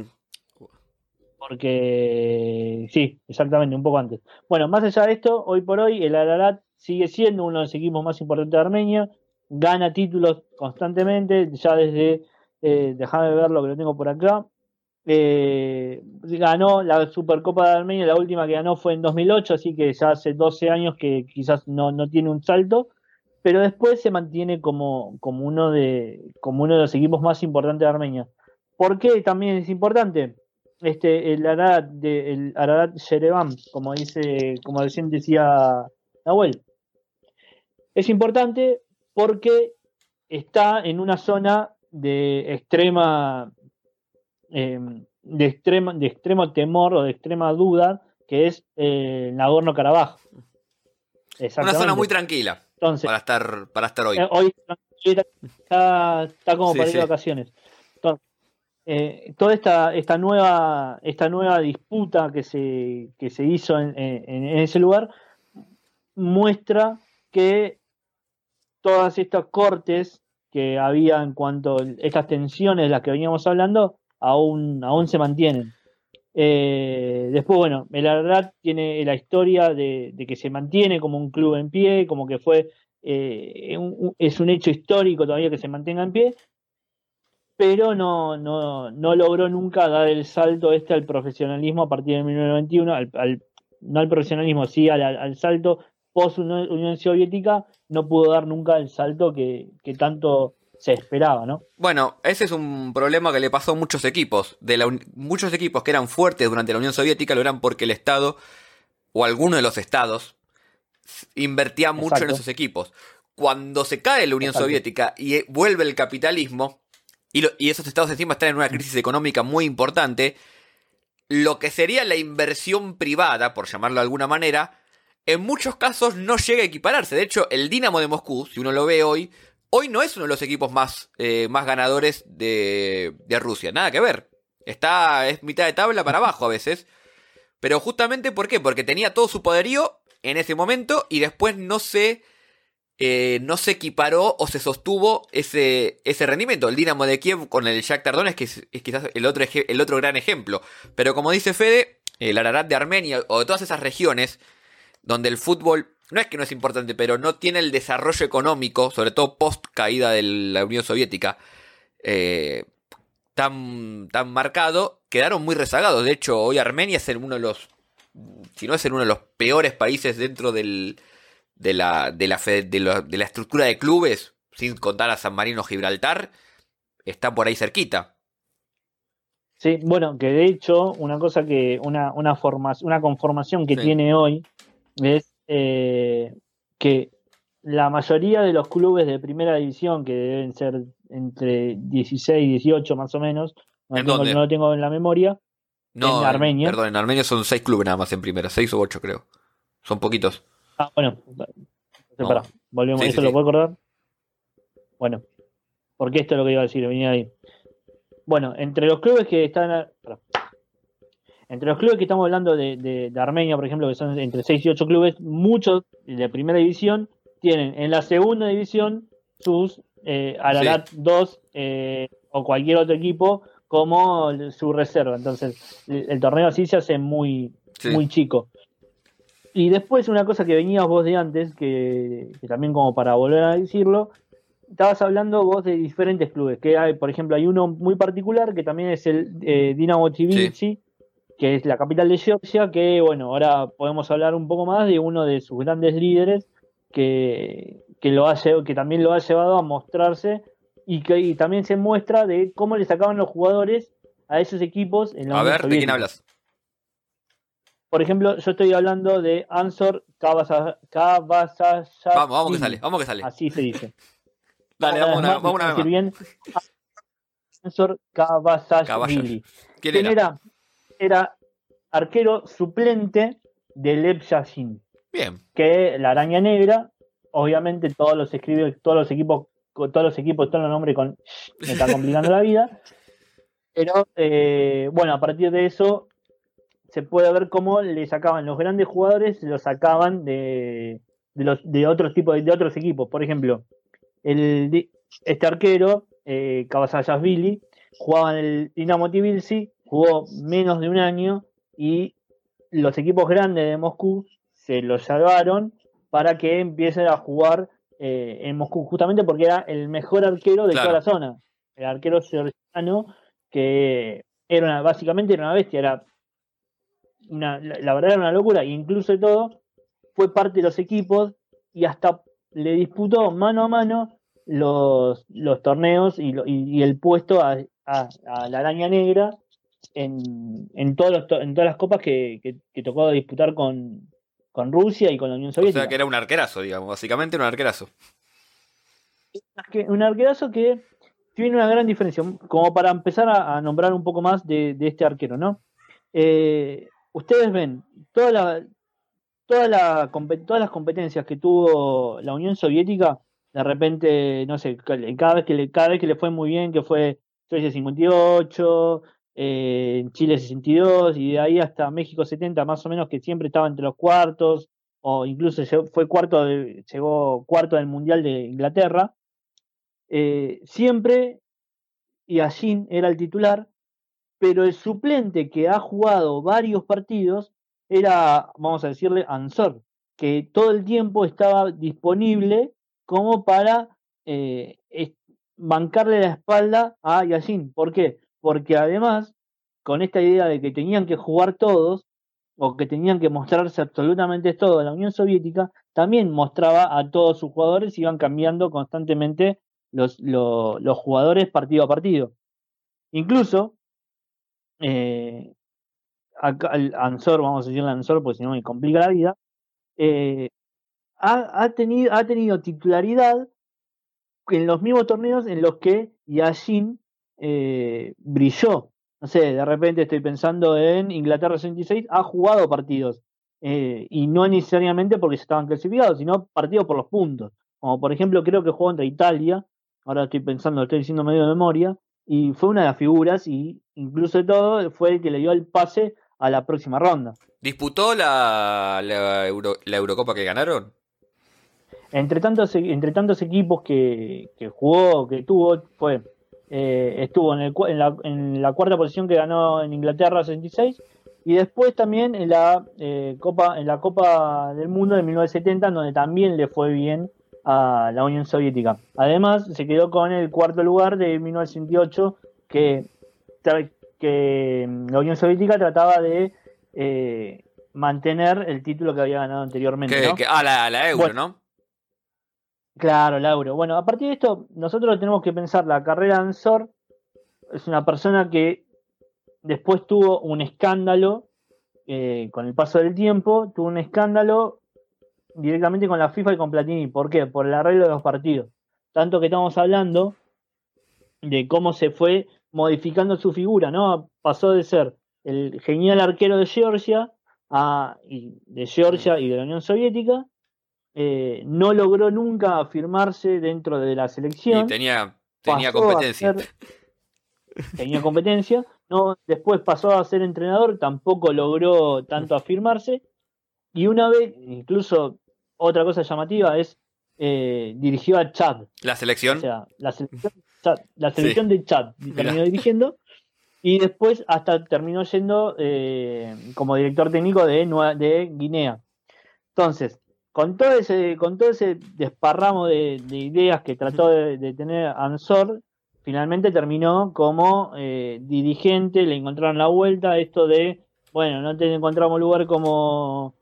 Porque sí, exactamente, un poco antes. Bueno, más allá de esto, hoy por hoy el Ararat sigue siendo uno de los equipos más importantes de Armenia, gana títulos constantemente, ya desde, eh, déjame ver lo que lo tengo por acá, eh, ganó la Supercopa de Armenia, la última que ganó fue en 2008, así que ya hace 12 años que quizás no, no tiene un salto, pero después se mantiene como, como, uno de, como uno de los equipos más importantes de Armenia. ¿Por qué también es importante? este, el Ararat, de, el Ararat Yerevan, como dice, como recién decía Nahuel. Es importante porque está en una zona de extrema, em, de extrema, de extremo temor o de extrema duda, que es eh, Nagorno-Karabaj. Una zona muy tranquila Entonces, para estar, para estar hoy. Eh, hoy está, está como para ir de vacaciones. Eh, toda esta, esta, nueva, esta nueva disputa que se, que se hizo en, ese lugar muestra que todas estas cortes que había en cuanto a estas tensiones de las que veníamos hablando aún, aún se mantienen. Eh, después, bueno, el Ararat tiene la historia de, que se mantiene como un club en pie, como que fue, eh, es un hecho histórico todavía que se mantenga en pie, pero no, no, no logró nunca dar el salto este al profesionalismo a partir de 1991, al, no al profesionalismo, sí al, salto post Unión Soviética, no pudo dar nunca el salto que, tanto se esperaba, ¿no? Bueno, ese es un problema que le pasó a muchos equipos. De la, muchos equipos que eran fuertes durante la Unión Soviética lo eran porque el Estado, o alguno de los estados, invertía mucho en esos equipos. Cuando se cae la Unión Soviética y vuelve el capitalismo, y, esos estados encima están en una crisis económica muy importante, lo que sería la inversión privada, por llamarlo de alguna manera, en muchos casos no llega a equipararse. De hecho, el Dinamo de Moscú, si uno lo ve hoy, hoy no es uno de los equipos más, eh, más ganadores de, de, Rusia. Nada que ver. Está, es mitad de tabla para abajo a veces. Pero justamente, ¿por qué? Porque tenía todo su poderío en ese momento y después no se eh, no se equiparó o se sostuvo ese, ese rendimiento. El Dinamo de Kiev con el Shakhtar Donetsk es, es quizás el otro, el otro gran ejemplo. Pero como dice Fede, el Ararat de Armenia o de todas esas regiones donde el fútbol no es que no es importante, pero no tiene el desarrollo económico, sobre todo post caída de la Unión Soviética, eh, tan, tan marcado, quedaron muy rezagados. De hecho, hoy Armenia es uno de los, si no es uno de los peores países dentro del, de, la, de, la, de, la, estructura de clubes, sin contar a San Marino Gibraltar, está por ahí cerquita. Sí, bueno, que de hecho, una cosa que, una, una, una conformación que tiene hoy es eh, que la mayoría de los clubes de primera división, que deben ser entre 16 y 18 más o menos, no, lo tengo en la memoria, no, en Armenia. Perdón, en Armenia son 6 clubes nada más en primera, 6 o 8 creo. Son poquitos. Ah, bueno. volvemos, ¿eso lo puedo acordar? Bueno, porque esto es lo que iba a decir, venía ahí. Bueno, entre los clubes que están... Entre los clubes que estamos hablando de, Armenia, por ejemplo, que son entre 6 y 8 clubes, muchos de primera división tienen en la segunda división sus eh, Ararat 2 eh, o cualquier otro equipo como su reserva. Entonces, el, torneo así se hace muy, muy chico. Y después una cosa que venías vos de antes, que, también como para volver a decirlo, estabas hablando vos de diferentes clubes, que hay, por ejemplo, hay uno muy particular que también es el eh, Dinamo Tbilisi, que es la capital de Georgia, que bueno, ahora podemos hablar un poco más de uno de sus grandes líderes que, lo ha, que también lo ha llevado a mostrarse y que también se muestra de cómo le sacaban los jugadores a esos equipos en la A ver, ¿de quién hablas? Por ejemplo, yo estoy hablando de Ansor Kawasaki. Vamos, vamos que sale, vamos que sale. Así se dice. Dale, vamos, una, vamos una vez bien. Ansor Kawasaki. ¿Quién era? era arquero suplente de Lev Yashin. Bien. Que la araña negra, obviamente todos los todos los equipos, todos los equipos, todos los nombres con me está complicando la vida. Pero eh, bueno, a partir de eso se puede ver cómo le sacaban los grandes jugadores, los sacaban de, de los de otros tipos de, otros equipos. Por ejemplo, el este arquero, eh, Billy, jugaba en el Dinamo Tbilisi jugó menos de un año y los equipos grandes de Moscú se lo salvaron para que empiecen a jugar eh, en Moscú, justamente porque era el mejor arquero de toda la zona. El arquero georgiano, que era una, básicamente era una bestia, era una, la, verdad era una locura, e incluso de todo, fue parte de los equipos y hasta le disputó mano a mano los, los torneos y, y, el puesto a, a la araña negra en, en, todos en todas las copas que, que, tocó disputar con, con, Rusia y con la Unión Soviética. O sea que era un arquerazo, digamos, básicamente un arquerazo. Un arquerazo que tiene una gran diferencia, como para empezar a, nombrar un poco más de, este arquero, ¿no? Eh, ustedes ven toda la, toda la, todas las competencias que tuvo la Unión Soviética, de repente, no sé, cada vez que le, cada vez que le fue muy bien, que fue Suecia 58, en eh, Chile 62 y de ahí hasta México 70 más o menos que siempre estaba entre los cuartos o incluso fue cuarto llegó cuarto del mundial de Inglaterra eh, siempre Yashin era el titular pero el suplente que ha jugado varios partidos era vamos a decirle Ansor que todo el tiempo estaba disponible como para eh, bancarle la espalda a Yashin ¿por qué? Porque además, con esta idea de que tenían que jugar todos, o que tenían que mostrarse absolutamente todo, la Unión Soviética también mostraba a todos sus jugadores, iban cambiando constantemente los, los, jugadores partido a partido. Incluso, eh, Ansor, vamos a decirle Ansor, porque si no me complica la vida, eh, ha, tenido, ha tenido titularidad en los mismos torneos en los que Yashin eh, brilló. No sé, de repente estoy pensando en Inglaterra 66, ha jugado partidos. Eh, y no necesariamente porque se estaban clasificados, sino partidos por los puntos. Como por ejemplo, creo que jugó contra Italia, ahora estoy pensando, estoy diciendo medio de memoria, y fue una de las figuras, y incluso de todo, fue el que le dio el pase a la próxima ronda. ¿Disputó la, la, la Eurocopa que ganaron? entre tantos, entre tantos equipos que, que jugó, que tuvo, fue eh, estuvo en, el, en, la, en, la, cuarta posición que ganó en Inglaterra 66 y después también en la eh, Copa en la Copa del Mundo de 1970 donde también le fue bien a la Unión Soviética. Además se quedó con el cuarto lugar de 1968 que, que la Unión Soviética trataba de eh, mantener el título que había ganado anteriormente. ¿no? Que, ah, la, la euro, ¿no? Claro, Lauro. Bueno, a partir de esto, nosotros tenemos que pensar la carrera de Ansor. Es una persona que después tuvo un escándalo eh, con el paso del tiempo, tuvo un escándalo directamente con la FIFA y con Platini. ¿Por qué? Por el arreglo de los partidos. Tanto que estamos hablando de cómo se fue modificando su figura, ¿no? Pasó de ser el genial arquero de Georgia a, de Georgia y de la Unión Soviética eh, no logró nunca afirmarse dentro de la selección. Y tenía, tenía competencia. tenía competencia. No, después pasó a ser entrenador, tampoco logró tanto afirmarse. Y una vez, incluso otra cosa llamativa es eh, dirigió a Chad. ¿La selección? O sea, la selección, la selección de Chad terminó dirigiendo. Y después hasta terminó yendo eh, como director técnico de, de Guinea. Entonces, con todo ese, con todo ese desparramo de, ideas que trató de, tener Ansor, finalmente terminó como eh, dirigente, le encontraron la vuelta, esto de, bueno, no te encontramos lugar como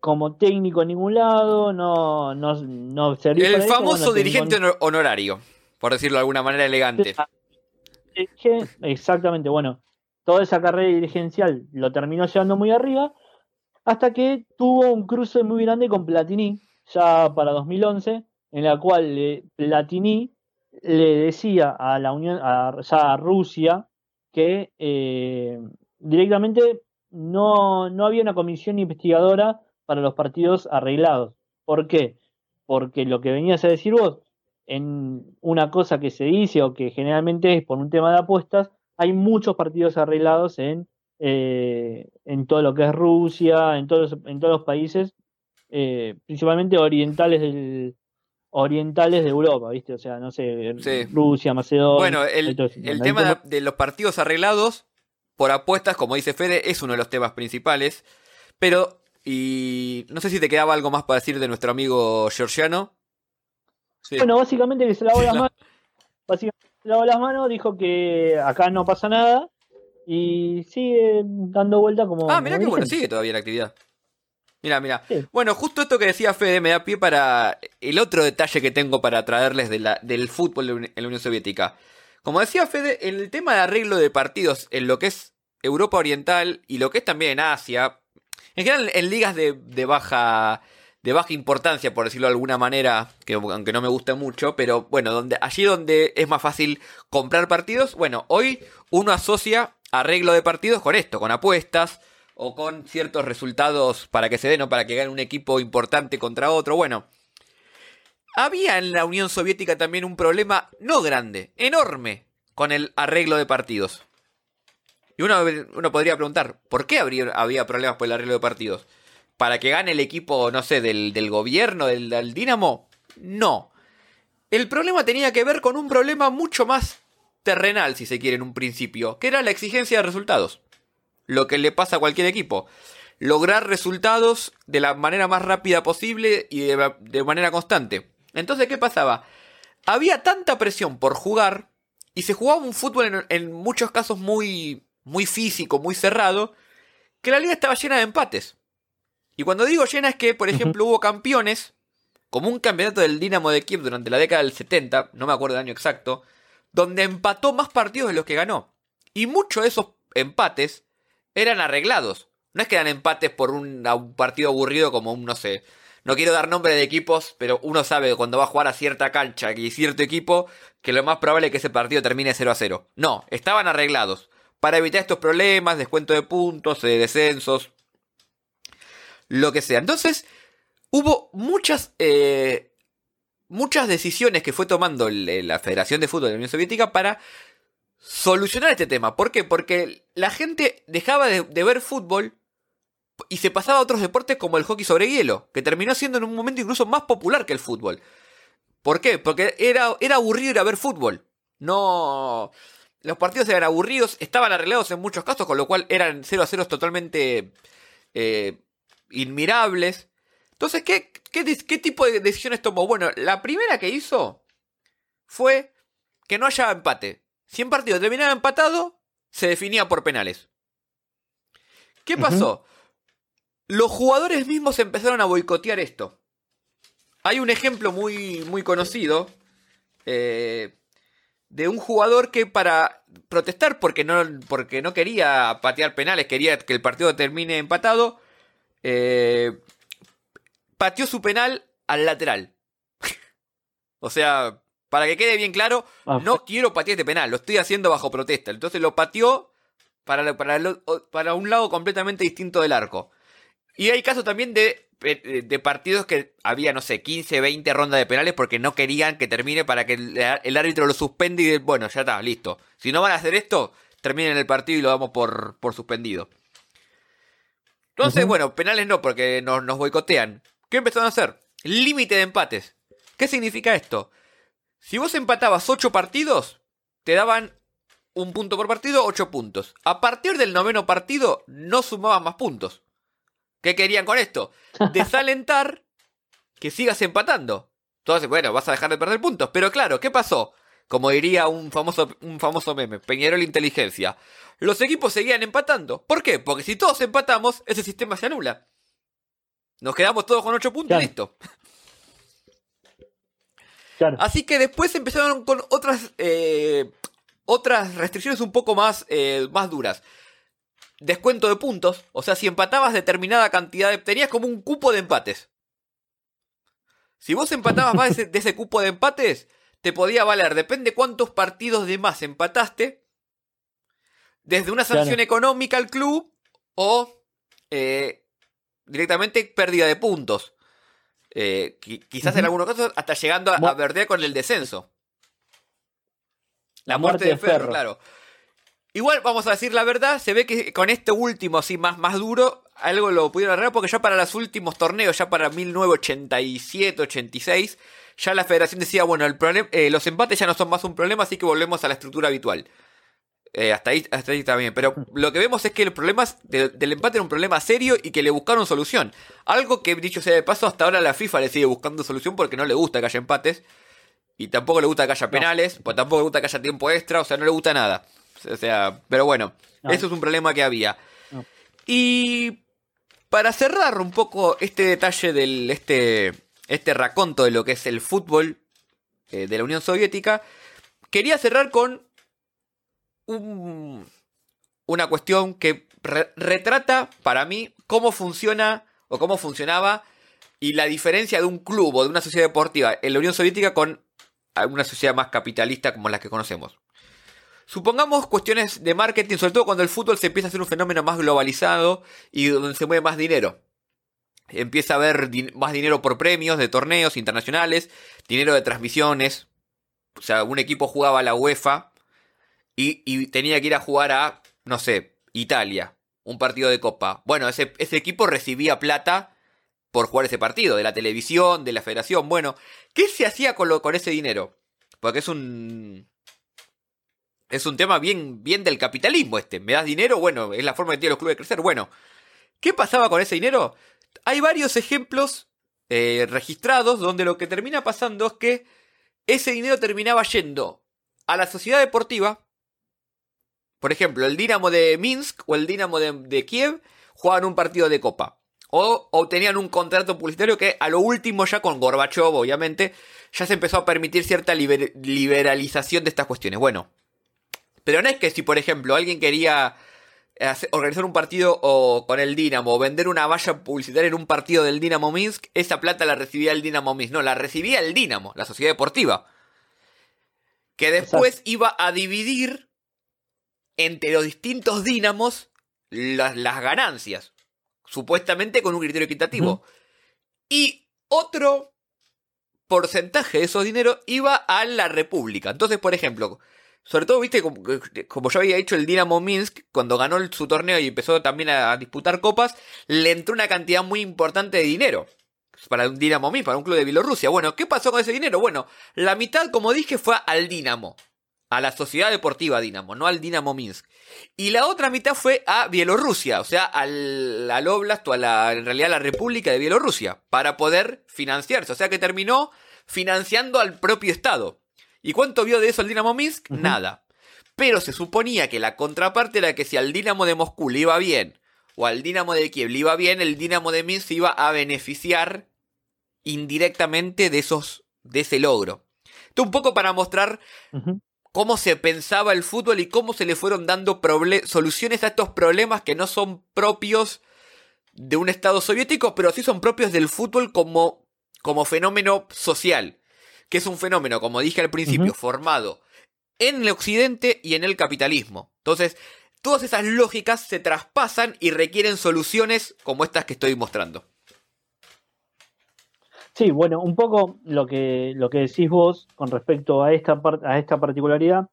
como técnico en ningún lado, no, no, no El famoso dirigente honorario, por decirlo de alguna manera elegante. Exactamente, bueno, toda esa carrera dirigencial lo terminó llevando muy arriba hasta que tuvo un cruce muy grande con Platini, ya para 2011, en la cual Platini le decía a la Unión, a Rusia, que eh, directamente no, no había una comisión investigadora para los partidos arreglados. ¿Por qué? Porque lo que venías a decir vos, en una cosa que se dice o que generalmente es por un tema de apuestas, hay muchos partidos arreglados en eh, en todo lo que es Rusia, en todos, en todos los países, eh, principalmente orientales del, orientales de Europa, ¿viste? O sea, no sé, Rusia, Macedonia. Bueno, el, tema de los partidos arreglados por apuestas, como dice Fede, es uno de los temas principales. Pero, y no sé si te quedaba algo más para decir de nuestro amigo Georgiano. Bueno, básicamente que se lavó las manos. Básicamente se lavó las manos, dijo que acá no pasa nada y sigue dando vuelta como. Ah, mira qué bueno, sigue todavía la actividad. Mira, mira. Bueno, justo esto que decía Fede me da pie para el otro detalle que tengo para traerles de la, del fútbol en la Unión Soviética. Como decía Fede, en el tema de arreglo de partidos en lo que es Europa Oriental y lo que es también en Asia, en general en ligas de, de baja de baja importancia, por decirlo de alguna manera, que aunque no me guste mucho, pero bueno, donde, allí donde es más fácil comprar partidos, bueno, hoy uno asocia arreglo de partidos con esto, con apuestas o con ciertos resultados para que se den o para que gane un equipo importante contra otro. Bueno, había en la Unión Soviética también un problema no grande, enorme, con el arreglo de partidos. Y uno, uno podría preguntar, ¿por qué habría, había problemas por el arreglo de partidos? ¿Para que gane el equipo, no sé, del, del gobierno, del, del Dinamo? No. El problema tenía que ver con un problema mucho más terrenal, si se quiere, en un principio, que era la exigencia de resultados. Lo que le pasa a cualquier equipo. Lograr resultados de la manera más rápida posible y de, manera constante. Entonces, ¿qué pasaba? Había tanta presión por jugar y se jugaba un fútbol en, muchos casos muy, muy físico, muy cerrado, que la liga estaba llena de empates. Y cuando digo llena es que, por ejemplo, hubo campeones, como un campeonato del Dinamo de Kiev durante la década del 70, no me acuerdo el año exacto, donde empató más partidos de los que ganó. Y muchos de esos empates eran arreglados. No es que eran empates por un, partido aburrido como un, no sé, no quiero dar nombre de equipos, pero uno sabe cuando va a jugar a cierta cancha y cierto equipo que lo más probable es que ese partido termine 0 a 0. No, estaban arreglados. Para evitar estos problemas, descuento de puntos, de descensos, lo que sea. Entonces, hubo muchas eh, muchas decisiones que fue tomando la Federación de Fútbol de la Unión Soviética para solucionar este tema. ¿Por qué? Porque la gente dejaba de, ver fútbol y se pasaba a otros deportes como el hockey sobre hielo, que terminó siendo en un momento incluso más popular que el fútbol. ¿Por qué? Porque era, era aburrido ir a ver fútbol. No. Los partidos eran aburridos, estaban arreglados en muchos casos, con lo cual eran 0 a 0 totalmente eh, inmirables. Entonces, ¿qué, qué, qué tipo de decisiones tomó? Bueno, la primera que hizo fue que no haya empate. Si un partido terminaba empatado, se definía por penales. ¿Qué pasó? Los jugadores mismos empezaron a boicotear esto. Hay un ejemplo muy, muy conocido eh, de un jugador que para protestar porque no, porque no quería patear penales, quería que el partido termine empatado, eh, pateó su penal al lateral. o sea, para que quede bien claro, ah, no quiero patear este penal, lo estoy haciendo bajo protesta. Entonces lo pateó para, para, para un lado completamente distinto del arco. Y hay casos también de, de partidos que había, no sé, 15, 20 rondas de penales porque no querían que termine para que el, árbitro lo suspende y bueno, ya está, listo. Si no van a hacer esto, terminen el partido y lo damos por, por suspendido. Entonces, bueno, penales no, porque nos, nos boicotean. ¿Qué empezaron a hacer? Límite de empates. ¿Qué significa esto? Si vos empatabas 8 partidos, te daban un punto por partido, 8 puntos. A partir del noveno partido, no sumaban más puntos. ¿Qué querían con esto? Desalentar que sigas empatando. Entonces, bueno, vas a dejar de perder puntos. Pero claro, ¿qué pasó? Como diría un famoso, un famoso meme, Peñarol Inteligencia. Los equipos seguían empatando. ¿Por qué? Porque si todos empatamos, ese sistema se anula. Nos quedamos todos con 8 puntos y listo. Así que después empezaron con otras, eh, otras restricciones un poco más, eh, más duras descuento de puntos. O sea, si empatabas determinada cantidad de... Tenías como un cupo de empates. Si vos empatabas más de ese, cupo de empates, te podía valer, depende cuántos partidos de más empataste, desde una sanción económica al club o eh, directamente pérdida de puntos. Eh, quizás en algunos casos hasta llegando a, a, con el descenso. La, muerte, de, Ferro, claro. Igual, vamos a decir la verdad, se ve que con este último, así más, más duro, algo lo pudieron arreglar porque ya para los últimos torneos, ya para 1987, 86, ya la federación decía, bueno, el problema, eh, los empates ya no son más un problema, así que volvemos a la estructura habitual. Eh, hasta, ahí, hasta ahí está bien. Pero lo que vemos es que el problema del empate era un problema serio y que le buscaron solución. Algo que, dicho sea de paso, hasta ahora la FIFA le sigue buscando solución porque no le gusta que haya empates. Y tampoco le gusta que haya penales, pues tampoco le gusta que haya tiempo extra, o sea, no le gusta nada. O sea, pero bueno, eso es un problema que había. Y para cerrar un poco este detalle del este, este raconto de lo que es el fútbol eh, de la Unión Soviética, quería cerrar con un, una cuestión que retrata para mí cómo funciona o cómo funcionaba y la diferencia de un club o de una sociedad deportiva en la Unión Soviética con una sociedad más capitalista como la que conocemos. Supongamos cuestiones de marketing, sobre todo cuando el fútbol se empieza a ser un fenómeno más globalizado y donde se mueve más dinero. Empieza a haber más dinero por premios de torneos internacionales, dinero de transmisiones. O sea, un equipo jugaba a la UEFA y, tenía que ir a jugar a, no sé, Italia, un partido de copa. Bueno, ese, ese equipo recibía plata por jugar ese partido, de la televisión, de la federación. Bueno, ¿qué se hacía con, lo, con ese dinero? Porque es un, es un tema bien, bien del capitalismo este. ¿Me das dinero? Bueno, es la forma que tienen los clubes de crecer. Bueno, ¿qué pasaba con ese dinero? Hay varios ejemplos eh, registrados donde lo que termina pasando es que ese dinero terminaba yendo a la sociedad deportiva. Por ejemplo, el Dinamo de Minsk o el Dinamo de, Kiev jugaban un partido de copa. O obtenían un contrato publicitario que a lo último ya con Gorbachev, obviamente, ya se empezó a permitir cierta liberalización de estas cuestiones. Bueno, pero no es que si, por ejemplo, alguien quería organizar un partido o con el Dinamo o vender una valla publicitaria en un partido del Dinamo Minsk, esa plata la recibía el Dinamo Minsk. No, la recibía el Dinamo, la sociedad deportiva. Que después iba a dividir entre los distintos Dinamos las, ganancias. Supuestamente con un criterio equitativo. Y otro porcentaje de esos dineros iba a la República. Entonces, por ejemplo, Sobre todo, viste, como, como yo había hecho el Dinamo Minsk, cuando ganó su torneo y empezó también a disputar copas, le entró una cantidad muy importante de dinero para un Dinamo Minsk, para un club de Bielorrusia. Bueno, ¿qué pasó con ese dinero? Bueno, la mitad, como dije, fue al Dinamo, a la Sociedad Deportiva Dinamo, no al Dinamo Minsk. Y la otra mitad fue a Bielorrusia, o sea, al, al Oblast o a la, en realidad a la República de Bielorrusia, para poder financiarse. O sea que terminó financiando al propio Estado. ¿Y cuánto vio de eso el Dinamo Minsk? Nada. Pero se suponía que la contraparte era que si al Dinamo de Moscú le iba bien o al Dinamo de Kiev le iba bien, el Dinamo de Minsk iba a beneficiar indirectamente de esos de ese logro. Esto un poco para mostrar cómo se pensaba el fútbol y cómo se le fueron dando soluciones a estos problemas que no son propios de un Estado soviético, pero sí son propios del fútbol como, como fenómeno social que es un fenómeno, como dije al principio, formado en el occidente y en el capitalismo. Entonces, todas esas lógicas se traspasan y requieren soluciones como estas que estoy mostrando. Sí, bueno, un poco lo que, lo que decís vos con respecto a esta, a esta particularidad,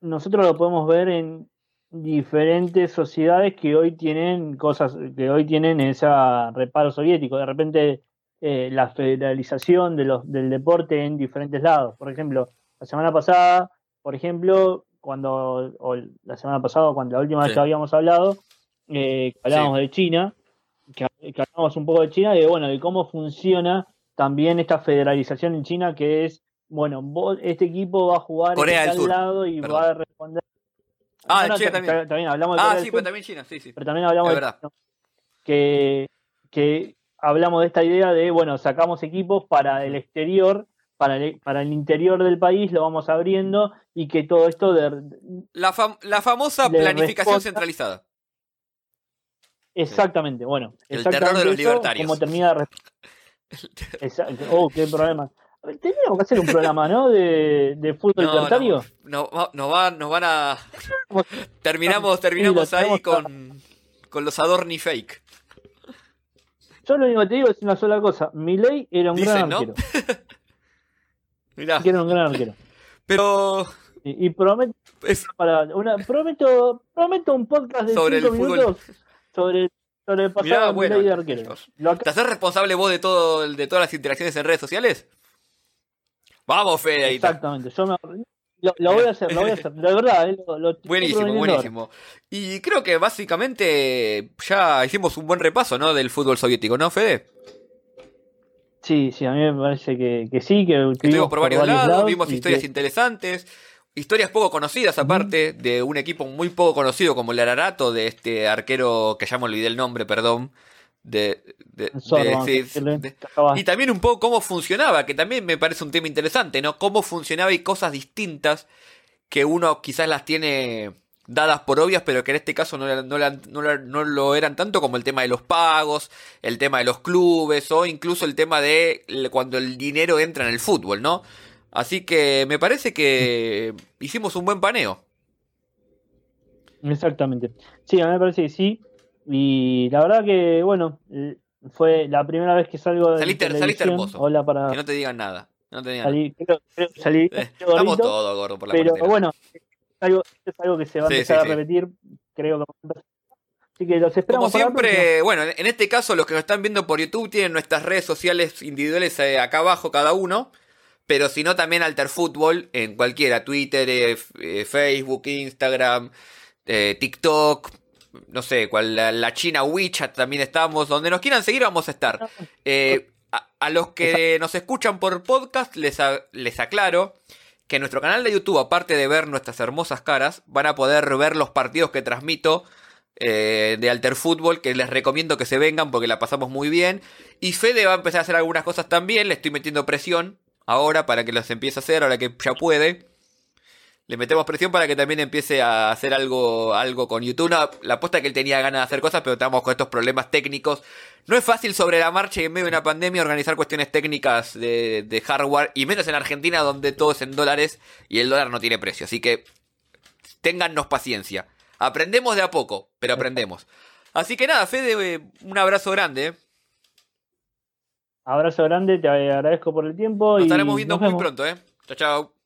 nosotros lo podemos ver en diferentes sociedades que hoy tienen cosas, que hoy tienen ese reparo soviético. De repente eh, la federalización de los, del deporte en diferentes lados. Por ejemplo, la semana pasada, por ejemplo, cuando, o la semana pasada, cuando la última vez que habíamos hablado, eh, hablábamos de China, que, hablábamos un poco de China de, bueno, de cómo funciona también esta federalización en China, que es, bueno, este equipo va a jugar en tal lado y va a responder. Ah, China también. también. hablamos de Ah, sí, pero también China, sí, sí. Pero también hablamos de que, que hablamos de esta idea de, bueno, sacamos equipos para el exterior, para el, para el interior del país, lo vamos abriendo y que todo esto de... La, la famosa planificación centralizada. Exactamente, bueno. El terror de los libertarios. Como termina de... Exacto. Oh, qué problema. Teníamos que hacer un programa, ¿no? De, de fútbol libertario. No, no, van, nos van a. terminamos terminamos ahí con, con los Adorni fake. Yo lo único que te digo es una sola cosa. Milei era un gran arquero. Mirá. Era un gran arquero. Pero. Y, prometo, para una, prometo, prometo un podcast de sobre cinco minutos sobre, sobre el pasado Mirá, de arquero. ¿Te haces responsable vos de todo de todas las interacciones en redes sociales? Vamos, Fede. Exactamente. Yo me, lo, voy a hacer, lo voy a hacer, de verdad. Eh, buenísimo, buenísimo. Y creo que básicamente ya hicimos un buen repaso, ¿no? Del fútbol soviético, ¿no, Fede? Sí, sí, a mí me parece que, sí, que estuvimos por varios, lados, vimos historias interesantes, historias poco conocidas aparte, de un equipo muy poco conocido como el Ararato, de este arquero que ya me olvidé el nombre, perdón, de, y también un poco cómo funcionaba, que también me parece un tema interesante, ¿no? Cómo funcionaba y cosas distintas que uno quizás las tiene dadas por obvias, pero que en este caso no, no, lo eran tanto como el tema de los pagos, el tema de los clubes o incluso el tema de cuando el dinero entra en el fútbol, ¿no? Así que me parece que hicimos un buen paneo. Exactamente. Sí, a mí me parece que sí. Y la verdad que, bueno, eh, fue la primera vez que salgo de saliste, saliste hermoso. Hola para... Que no te digan nada. No te digan salí. Creo, salí eh, Estamos todos gordos por la Pero bueno, es algo, es algo que se va a empezar a repetir. Creo que Así que los esperamos. Como siempre, bueno, en este caso los que nos están viendo por YouTube tienen nuestras redes sociales individuales eh, acá abajo cada uno. Pero si no, también Alter Fútbol en cualquiera, Twitter, Facebook, Instagram, TikTok, no sé, cual, la, China WeChat también estamos. Donde nos quieran seguir vamos a estar. Eh, a, los que nos escuchan por podcast les, les aclaro que en nuestro canal de YouTube, aparte de ver nuestras hermosas caras, van a poder ver los partidos que transmito eh, de Alter Fútbol, que les recomiendo que se vengan porque la pasamos muy bien. Y Fede va a empezar a hacer algunas cosas también, le estoy metiendo presión ahora para que los empiece a hacer, ahora que ya puede le metemos presión para que también empiece a hacer algo, algo con YouTube. la apuesta que él tenía ganas de hacer cosas, pero estamos con estos problemas técnicos. No es fácil sobre la marcha y en medio de una pandemia organizar cuestiones técnicas de, de hardware, y menos en Argentina donde todo es en dólares y el dólar no tiene precio. Así que téngannos paciencia. Aprendemos de a poco, pero aprendemos. Así que nada, Fede, un abrazo grande. Abrazo grande, te agradezco por el tiempo. Nos estaremos viendo muy pronto, ¿eh? Chao, chao.